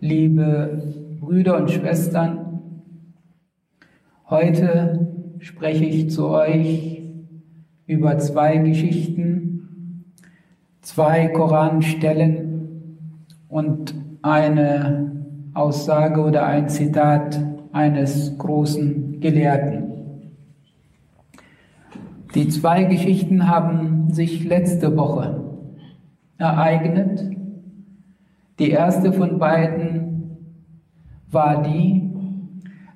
liebe Brüder und Schwestern, heute spreche ich zu euch über zwei Geschichten, zwei Koranstellen und eine Aussage oder ein Zitat eines großen Gelehrten. Die zwei Geschichten haben sich letzte Woche ereignet. Die erste von beiden war die,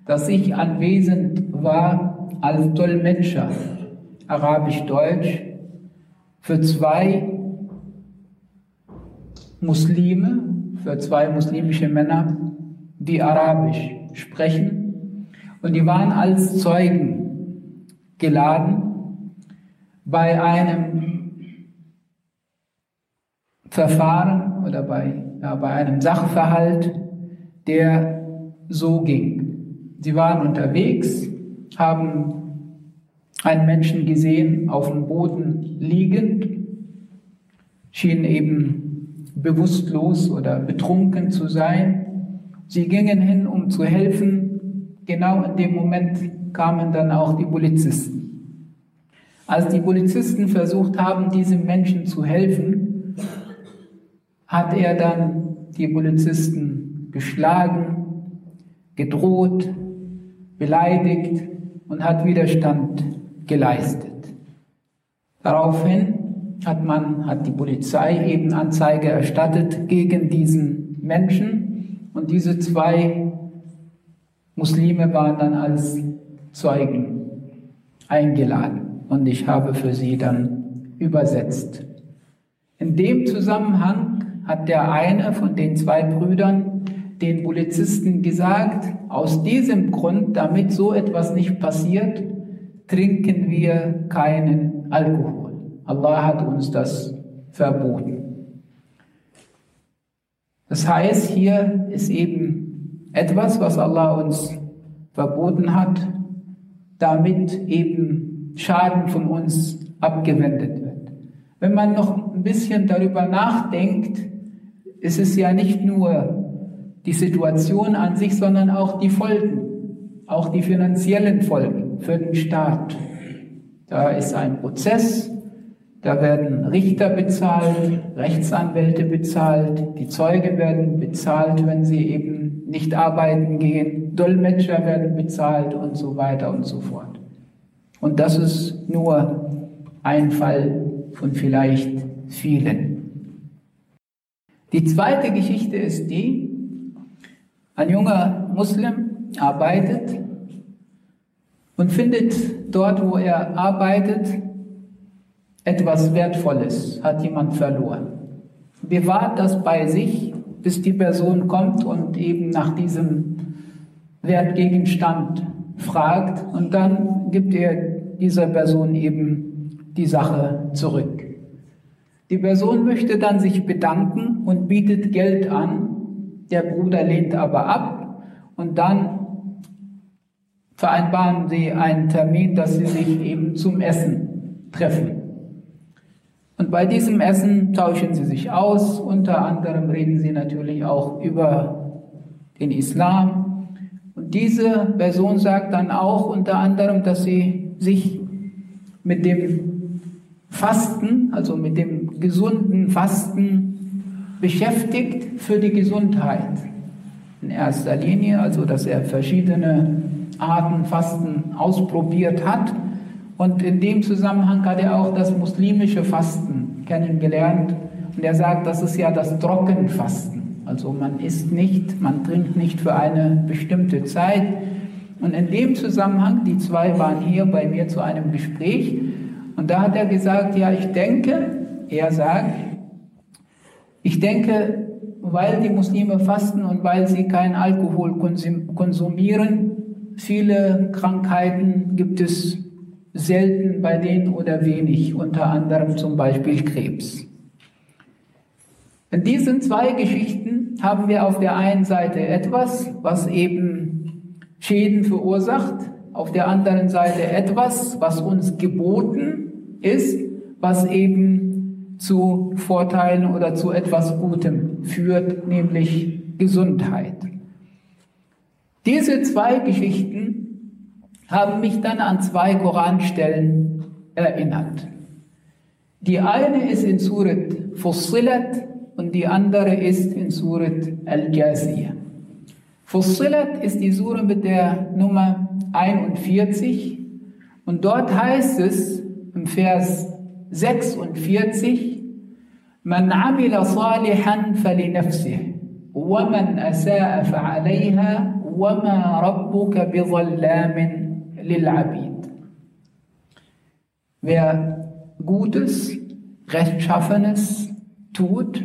dass ich anwesend war als Dolmetscher, arabisch-deutsch, für zwei Muslime, für zwei muslimische Männer, die Arabisch sprechen. Und die waren als Zeugen geladen bei einem Verfahren oder bei, ja, bei einem Sachverhalt, der so ging. Sie waren unterwegs, haben einen Menschen gesehen auf dem Boden liegend, schien eben bewusstlos oder betrunken zu sein. Sie gingen hin, um zu helfen. Genau in dem Moment kamen dann auch die Polizisten. Als die Polizisten versucht haben, diesem Menschen zu helfen, hat er dann die Polizisten geschlagen, gedroht, beleidigt und hat Widerstand geleistet. Daraufhin hat man, hat die Polizei eben Anzeige erstattet gegen diesen Menschen und diese zwei Muslime waren dann als Zeugen eingeladen und ich habe für sie dann übersetzt. In dem Zusammenhang hat der eine von den zwei Brüdern den Polizisten gesagt, aus diesem Grund, damit so etwas nicht passiert, trinken wir keinen Alkohol. Allah hat uns das verboten. Das heißt, hier ist eben etwas, was Allah uns verboten hat, damit eben Schaden von uns abgewendet wird. Wenn man noch ein bisschen darüber nachdenkt, ist es ja nicht nur die Situation an sich, sondern auch die Folgen, auch die finanziellen Folgen für den Staat. Da ist ein Prozess, da werden Richter bezahlt, Rechtsanwälte bezahlt, die Zeugen werden bezahlt, wenn sie eben nicht arbeiten gehen, Dolmetscher werden bezahlt und so weiter und so fort. Und das ist nur ein Fall von vielleicht vielen. Die zweite Geschichte ist die, ein junger Muslim arbeitet und findet dort, wo er arbeitet, etwas Wertvolles, hat jemand verloren. Bewahrt das bei sich, bis die Person kommt und eben nach diesem Wertgegenstand fragt und dann gibt er dieser Person eben die Sache zurück. Die Person möchte dann sich bedanken und bietet Geld an. Der Bruder lehnt aber ab und dann vereinbaren sie einen Termin, dass sie sich eben zum Essen treffen. Und bei diesem Essen tauschen sie sich aus. Unter anderem reden sie natürlich auch über den Islam. Und diese Person sagt dann auch unter anderem, dass sie sich mit dem Fasten, also mit dem gesunden Fasten beschäftigt für die Gesundheit. In erster Linie, also dass er verschiedene Arten Fasten ausprobiert hat. Und in dem Zusammenhang hat er auch das muslimische Fasten kennengelernt. Und er sagt, das ist ja das Trockenfasten. Also man isst nicht, man trinkt nicht für eine bestimmte Zeit. Und in dem Zusammenhang, die zwei waren hier bei mir zu einem Gespräch, und da hat er gesagt, ja, ich denke, er sagt, ich denke, weil die Muslime fasten und weil sie keinen Alkohol konsumieren, viele Krankheiten gibt es selten bei denen oder wenig, unter anderem zum Beispiel Krebs. In diesen zwei Geschichten haben wir auf der einen Seite etwas, was eben Schäden verursacht, auf der anderen Seite etwas, was uns geboten ist, was eben zu Vorteilen oder zu etwas Gutem führt, nämlich Gesundheit. Diese zwei Geschichten haben mich dann an zwei Koranstellen erinnert. Die eine ist in Surat Fussilat und die andere ist in Surat Al-Jasiyah. Fussilat ist die Sure mit der Nummer 41 und dort heißt es im Vers 46, Man amila salihan falinafsih, ومن أساء فعليها وما ربك بظلام للعبيد. Wer Gutes, Rechtschaffenes tut,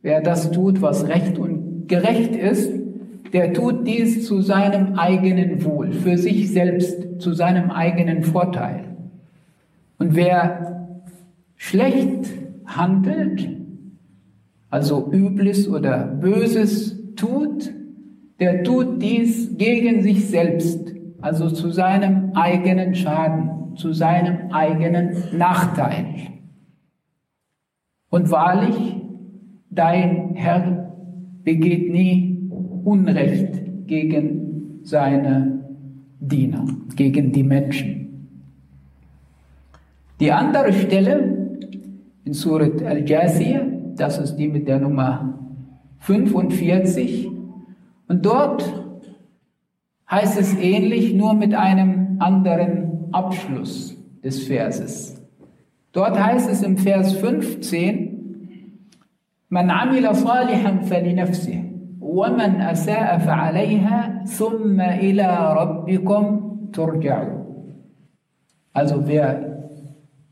wer das tut, was recht und gerecht ist, der tut dies zu seinem eigenen Wohl, für sich selbst, zu seinem eigenen Vorteil. Und wer schlecht handelt, also Übles oder Böses tut, der tut dies gegen sich selbst, also zu seinem eigenen Schaden, zu seinem eigenen Nachteil. Und wahrlich, dein Herr begeht nie Unrecht gegen seine Diener, gegen die Menschen. Die andere Stelle in Surat Al-Jasiyah, das ist die mit der Nummer 45, und dort heißt es ähnlich, nur mit einem anderen Abschluss des Verses. Dort heißt es im Vers 15, Man amila salihan falinafsih, ومن أساء فعليها ثم إلى ربكم ترجعون. Also wer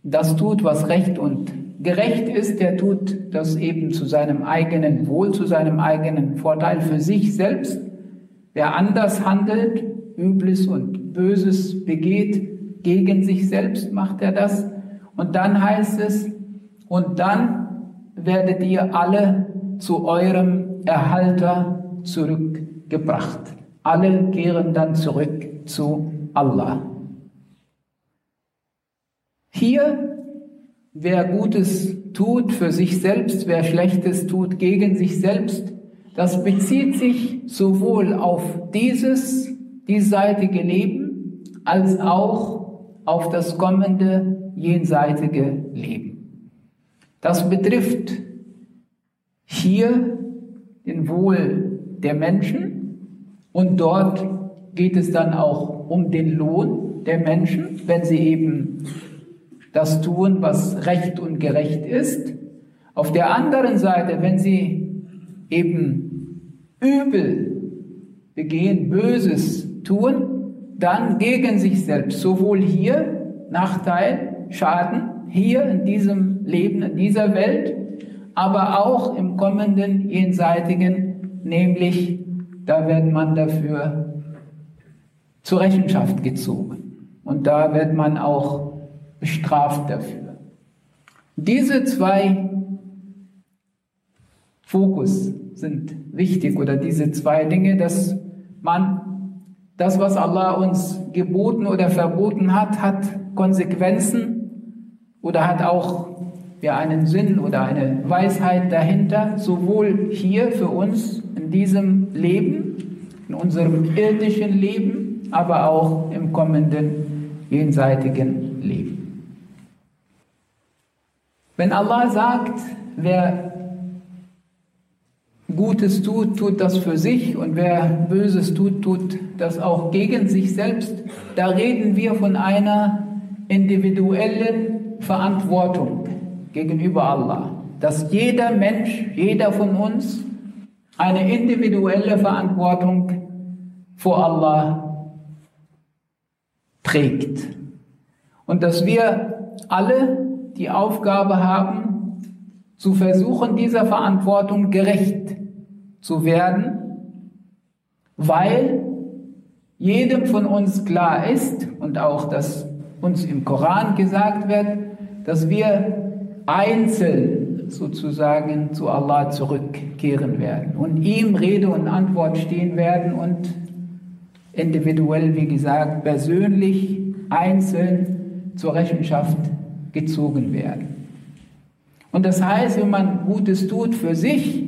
das tut, was recht und gerecht ist, der tut das eben zu seinem eigenen Wohl, zu seinem eigenen Vorteil für sich selbst. Wer anders handelt, Übles und Böses begeht, gegen sich selbst macht er das. Und dann heißt es, und dann werdet ihr alle zu eurem Erhalter zurückgebracht. Alle kehren dann zurück zu Allah. Hier, wer Gutes tut für sich selbst, wer Schlechtes tut gegen sich selbst, das bezieht sich sowohl auf dieses diesseitige Leben als auch auf das kommende jenseitige Leben. Das betrifft hier den Wohl der Menschen und dort geht es dann auch um den Lohn der Menschen, wenn sie eben das tun, was recht und gerecht ist. Auf der anderen Seite, wenn sie eben übel begehen, Böses tun, dann gegen sich selbst, sowohl hier Nachteil, Schaden, hier in diesem Leben, in dieser Welt, aber auch im kommenden jenseitigen, nämlich da wird man dafür zur Rechenschaft gezogen. Und da wird man auch bestraft dafür. Diese zwei Fokus sind wichtig oder diese zwei Dinge, dass man das, was Allah uns geboten oder verboten hat, hat Konsequenzen oder hat auch ja, einen Sinn oder eine Weisheit dahinter, sowohl hier für uns in diesem Leben, in unserem irdischen Leben, aber auch im kommenden jenseitigen Leben. Wenn Allah sagt, wer Gutes tut, tut das für sich und wer Böses tut, tut das auch gegen sich selbst, da reden wir von einer individuellen Verantwortung gegenüber Allah. Dass jeder Mensch, jeder von uns eine individuelle Verantwortung vor Allah trägt. Und dass wir alle die Aufgabe haben, zu versuchen, dieser Verantwortung gerecht zu werden, weil jedem von uns klar ist und auch, dass uns im Koran gesagt wird, dass wir einzeln sozusagen zu Allah zurückkehren werden und ihm Rede und Antwort stehen werden und individuell, wie gesagt, persönlich, einzeln zur Rechenschaft gezogen werden. Und das heißt, wenn man Gutes tut für sich,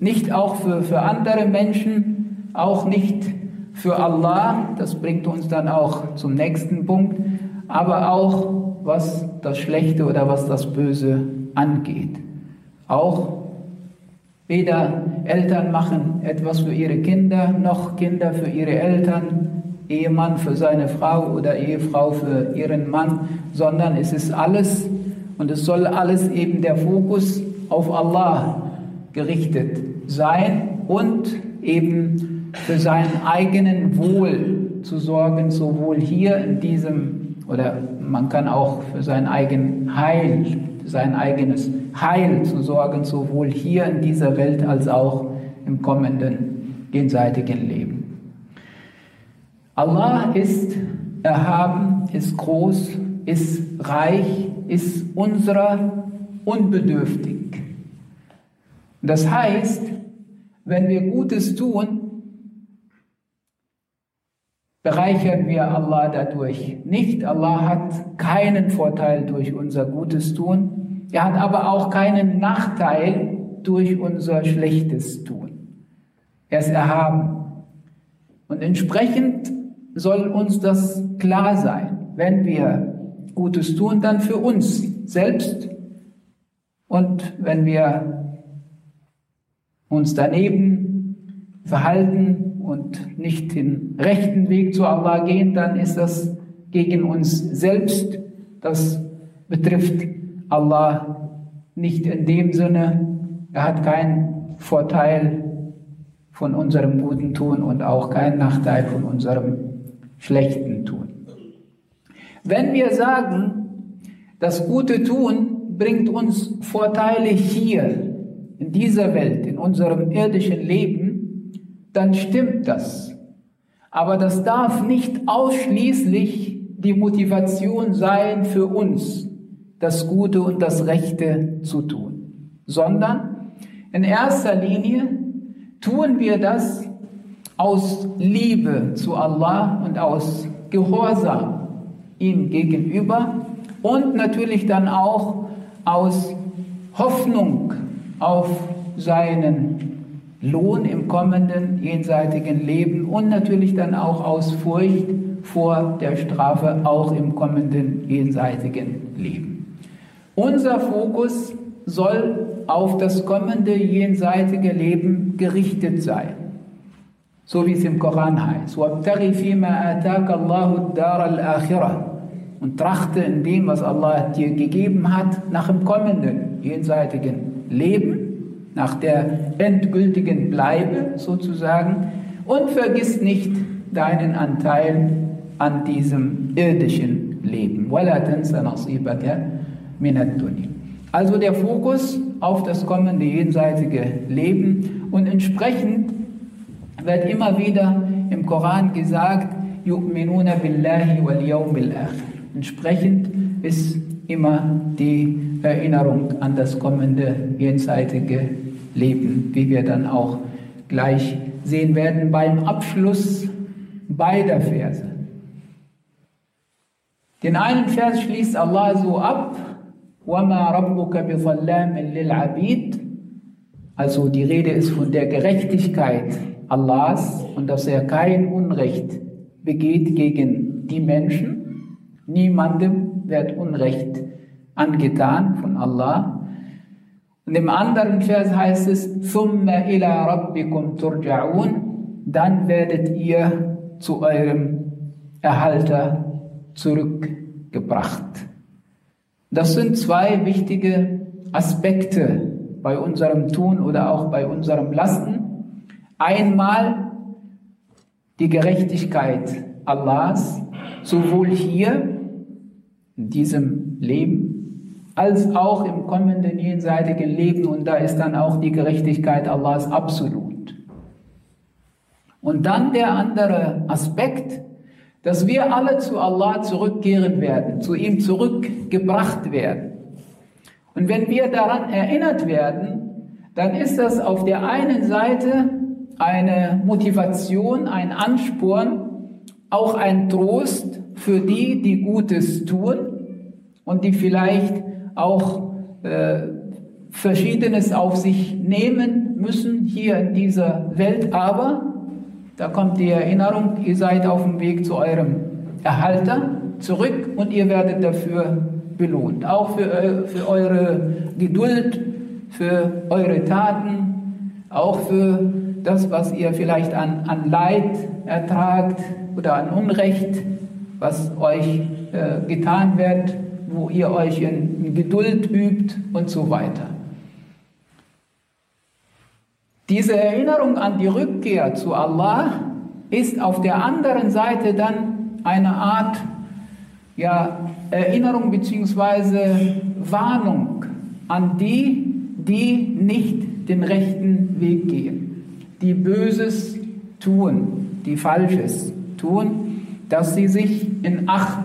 nicht auch für, für andere Menschen, auch nicht für Allah, das bringt uns dann auch zum nächsten Punkt, aber auch was das Schlechte oder was das Böse angeht. Auch weder Eltern machen etwas für ihre Kinder, noch Kinder für ihre Eltern, Ehemann für seine Frau oder Ehefrau für ihren Mann, sondern es ist alles und es soll alles eben der Fokus auf Allah gerichtet sein und eben für seinen eigenen Wohl zu sorgen, sowohl hier in diesem, oder man kann auch für sein eigenes Heil, sein eigenes Heil zu sorgen, sowohl hier in dieser Welt als auch im kommenden jenseitigen Leben. Allah ist erhaben, ist groß, ist reich, ist unserer unbedürftig. Das heißt, wenn wir Gutes tun, bereichern wir Allah dadurch nicht. Allah hat keinen Vorteil durch unser Gutes tun. Er hat aber auch keinen Nachteil durch unser schlechtes Tun. Er ist erhaben. Und entsprechend soll uns das klar sein. Wenn wir Gutes tun, dann für uns selbst. Und wenn wir uns daneben verhalten und nicht den rechten Weg zu Allah gehen, dann ist das gegen uns selbst. Das betrifft Allah nicht in dem Sinne, er hat keinen Vorteil von unserem guten Tun und auch keinen Nachteil von unserem schlechten Tun. Wenn wir sagen, das gute Tun bringt uns Vorteile hier in dieser Welt, in unserem irdischen Leben, dann stimmt das. Aber das darf nicht ausschließlich die Motivation sein für uns, das Gute und das Rechte zu tun, sondern in erster Linie tun wir das aus Liebe zu Allah und aus Gehorsam ihm gegenüber und natürlich dann auch aus Hoffnung auf seinen Lohn im kommenden jenseitigen Leben und natürlich dann auch aus Furcht vor der Strafe auch im kommenden jenseitigen Leben. Unser Fokus soll auf das kommende jenseitige Leben gerichtet sein. So wie es im Koran heißt. Und trachte in dem, was Allah dir gegeben hat, nach dem kommenden jenseitigen Leben, nach der endgültigen Bleibe sozusagen und vergiss nicht deinen Anteil an diesem irdischen Leben. Also der Fokus auf das kommende jenseitige Leben und entsprechend wird immer wieder im Koran gesagt, Entsprechend ist immer die Erinnerung an das kommende jenseitige Leben, wie wir dann auch gleich sehen werden beim Abschluss beider Verse. Den einen Vers schließt Allah so ab, Also die Rede ist von der Gerechtigkeit Allahs und dass er kein Unrecht begeht gegen die Menschen. Niemandem wird Unrecht angetan von Allah. Und im anderen Vers heißt es, ثُمَّ إِلَىٰ رَبِّكُمْ تُرْجَعُونَ Dann werdet ihr zu eurem Erhalter zurückgebracht. Das sind zwei wichtige Aspekte bei unserem Tun oder auch bei unserem Lasten. Einmal die Gerechtigkeit Allahs, sowohl hier in diesem Leben als auch im kommenden jenseitigen Leben. Und da ist dann auch die Gerechtigkeit Allahs absolut. Und dann der andere Aspekt, dass wir alle zu Allah zurückkehren werden, zu ihm zurückgebracht werden. Und wenn wir daran erinnert werden, dann ist das auf der einen Seite eine Motivation, ein Ansporn, auch ein Trost für die, die Gutes tun und die vielleicht auch äh, Verschiedenes auf sich nehmen müssen hier in dieser Welt, aber da kommt die Erinnerung, ihr seid auf dem Weg zu eurem Erhalter zurück und ihr werdet dafür belohnt. Auch für, für eure Geduld, für eure Taten, auch für das, was ihr vielleicht an, an Leid ertragt oder an Unrecht, was euch äh, getan wird, wo ihr euch in, in Geduld übt und so weiter. Diese Erinnerung an die Rückkehr zu Allah ist auf der anderen Seite dann eine Art ja, Erinnerung bzw. Warnung an die, die nicht den rechten Weg gehen, die Böses tun, die Falsches tun, dass sie sich in Acht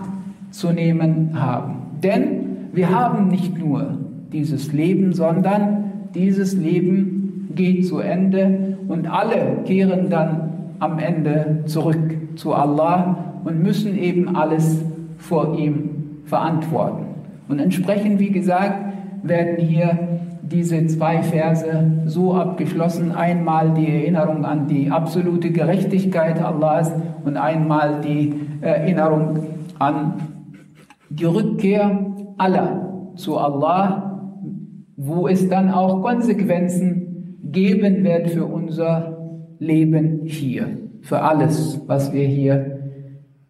zu nehmen haben. Denn wir haben nicht nur dieses Leben, sondern dieses Leben geht zu Ende und alle kehren dann am Ende zurück zu Allah und müssen eben alles vor ihm verantworten. Und entsprechend, wie gesagt, werden hier diese zwei Verse so abgeschlossen. Einmal die Erinnerung an die absolute Gerechtigkeit Allahs und einmal die Erinnerung an die Rückkehr aller zu Allah, wo es dann auch Konsequenzen geben wird für unser Leben hier, für alles, was wir hier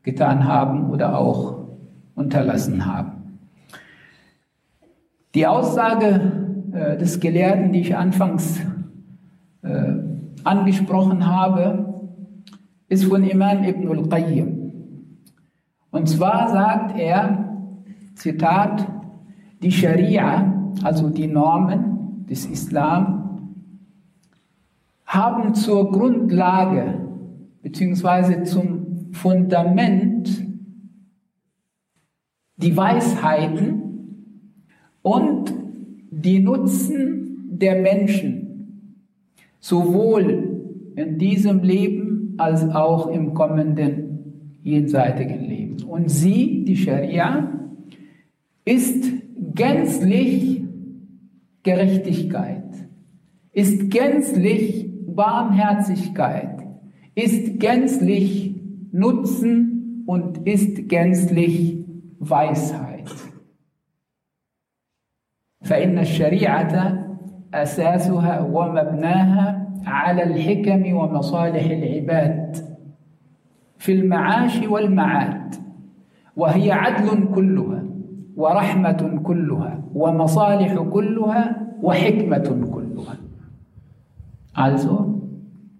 getan haben oder auch unterlassen haben. Die Aussage äh, des Gelehrten, die ich anfangs äh, angesprochen habe, ist von Imam Ibn al-Qayyim. Und zwar sagt er, Zitat, die Scharia, also die Normen des Islam, haben zur Grundlage bzw. zum Fundament die Weisheiten und die Nutzen der Menschen, sowohl in diesem Leben als auch im kommenden jenseitigen Leben. Und sie, die Scharia, ist gänzlich Gerechtigkeit, ist gänzlich Barmherzigkeit ist gänzlich Nutzen und ist gänzlich Weisheit. فإن الشريعة أساسها ومبناها على الحكم ومصالح العباد في المعاش والمعاد وهي عدل كلها ورحمة كلها ومصالح كلها وحكمة كلها Also,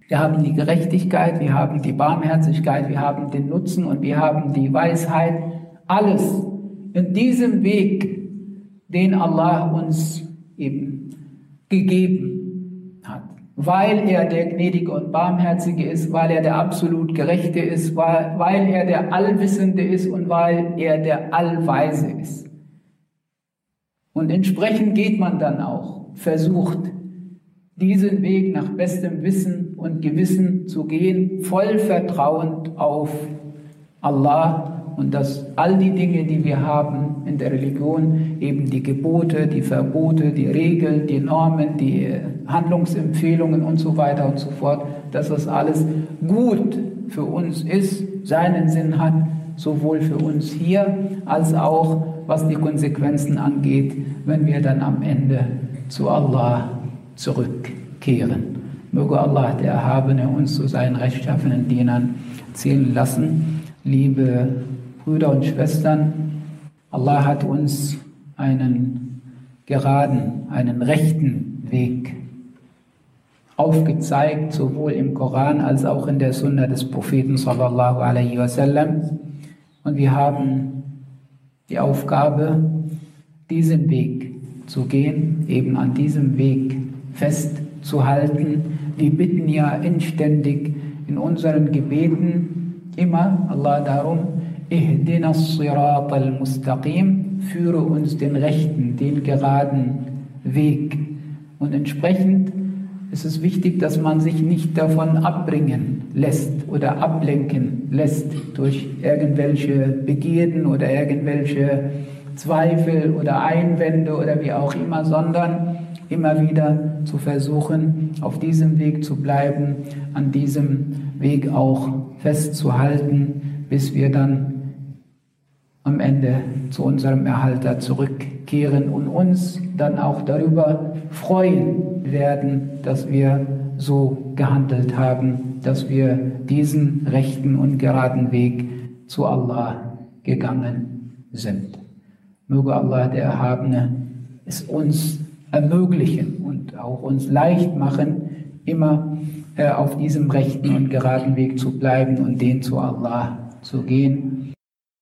wir haben die Gerechtigkeit, wir haben die Barmherzigkeit, wir haben den Nutzen und wir haben die Weisheit. Alles in diesem Weg, den Allah uns eben gegeben hat. Weil er der Gnädige und Barmherzige ist, weil er der absolut Gerechte ist, weil, weil er der Allwissende ist und weil er der Allweise ist. Und entsprechend geht man dann auch, versucht, diesen Weg nach bestem Wissen und Gewissen zu gehen, voll vertrauend auf Allah und dass all die Dinge, die wir haben in der Religion, eben die Gebote, die Verbote, die Regeln, die Normen, die Handlungsempfehlungen und so weiter und so fort, dass das alles gut für uns ist, seinen Sinn hat, sowohl für uns hier als auch was die Konsequenzen angeht, wenn wir dann am Ende zu Allah zurückkehren. Möge Allah, der Erhabene, uns zu seinen rechtschaffenen Dienern zählen lassen. Liebe Brüder und Schwestern, Allah hat uns einen geraden, einen rechten Weg aufgezeigt, sowohl im Koran als auch in der Sunna des Propheten sallallahu alaihi wasallam. Und wir haben die Aufgabe, diesen Weg zu gehen, eben an diesem Weg festzuhalten. Wir bitten ja inständig in unseren Gebeten immer Allah darum, Führe uns den rechten, den geraden Weg. Und entsprechend ist es wichtig, dass man sich nicht davon abbringen lässt oder ablenken lässt durch irgendwelche Begierden oder irgendwelche Zweifel oder Einwände oder wie auch immer, sondern immer wieder zu versuchen, auf diesem Weg zu bleiben, an diesem Weg auch festzuhalten, bis wir dann am Ende zu unserem Erhalter zurückkehren und uns dann auch darüber freuen werden, dass wir so gehandelt haben, dass wir diesen rechten und geraden Weg zu Allah gegangen sind. Möge Allah der Erhabene es uns ermöglichen und auch uns leicht machen, immer äh, auf diesem rechten und geraden Weg zu bleiben und den zu Allah zu gehen.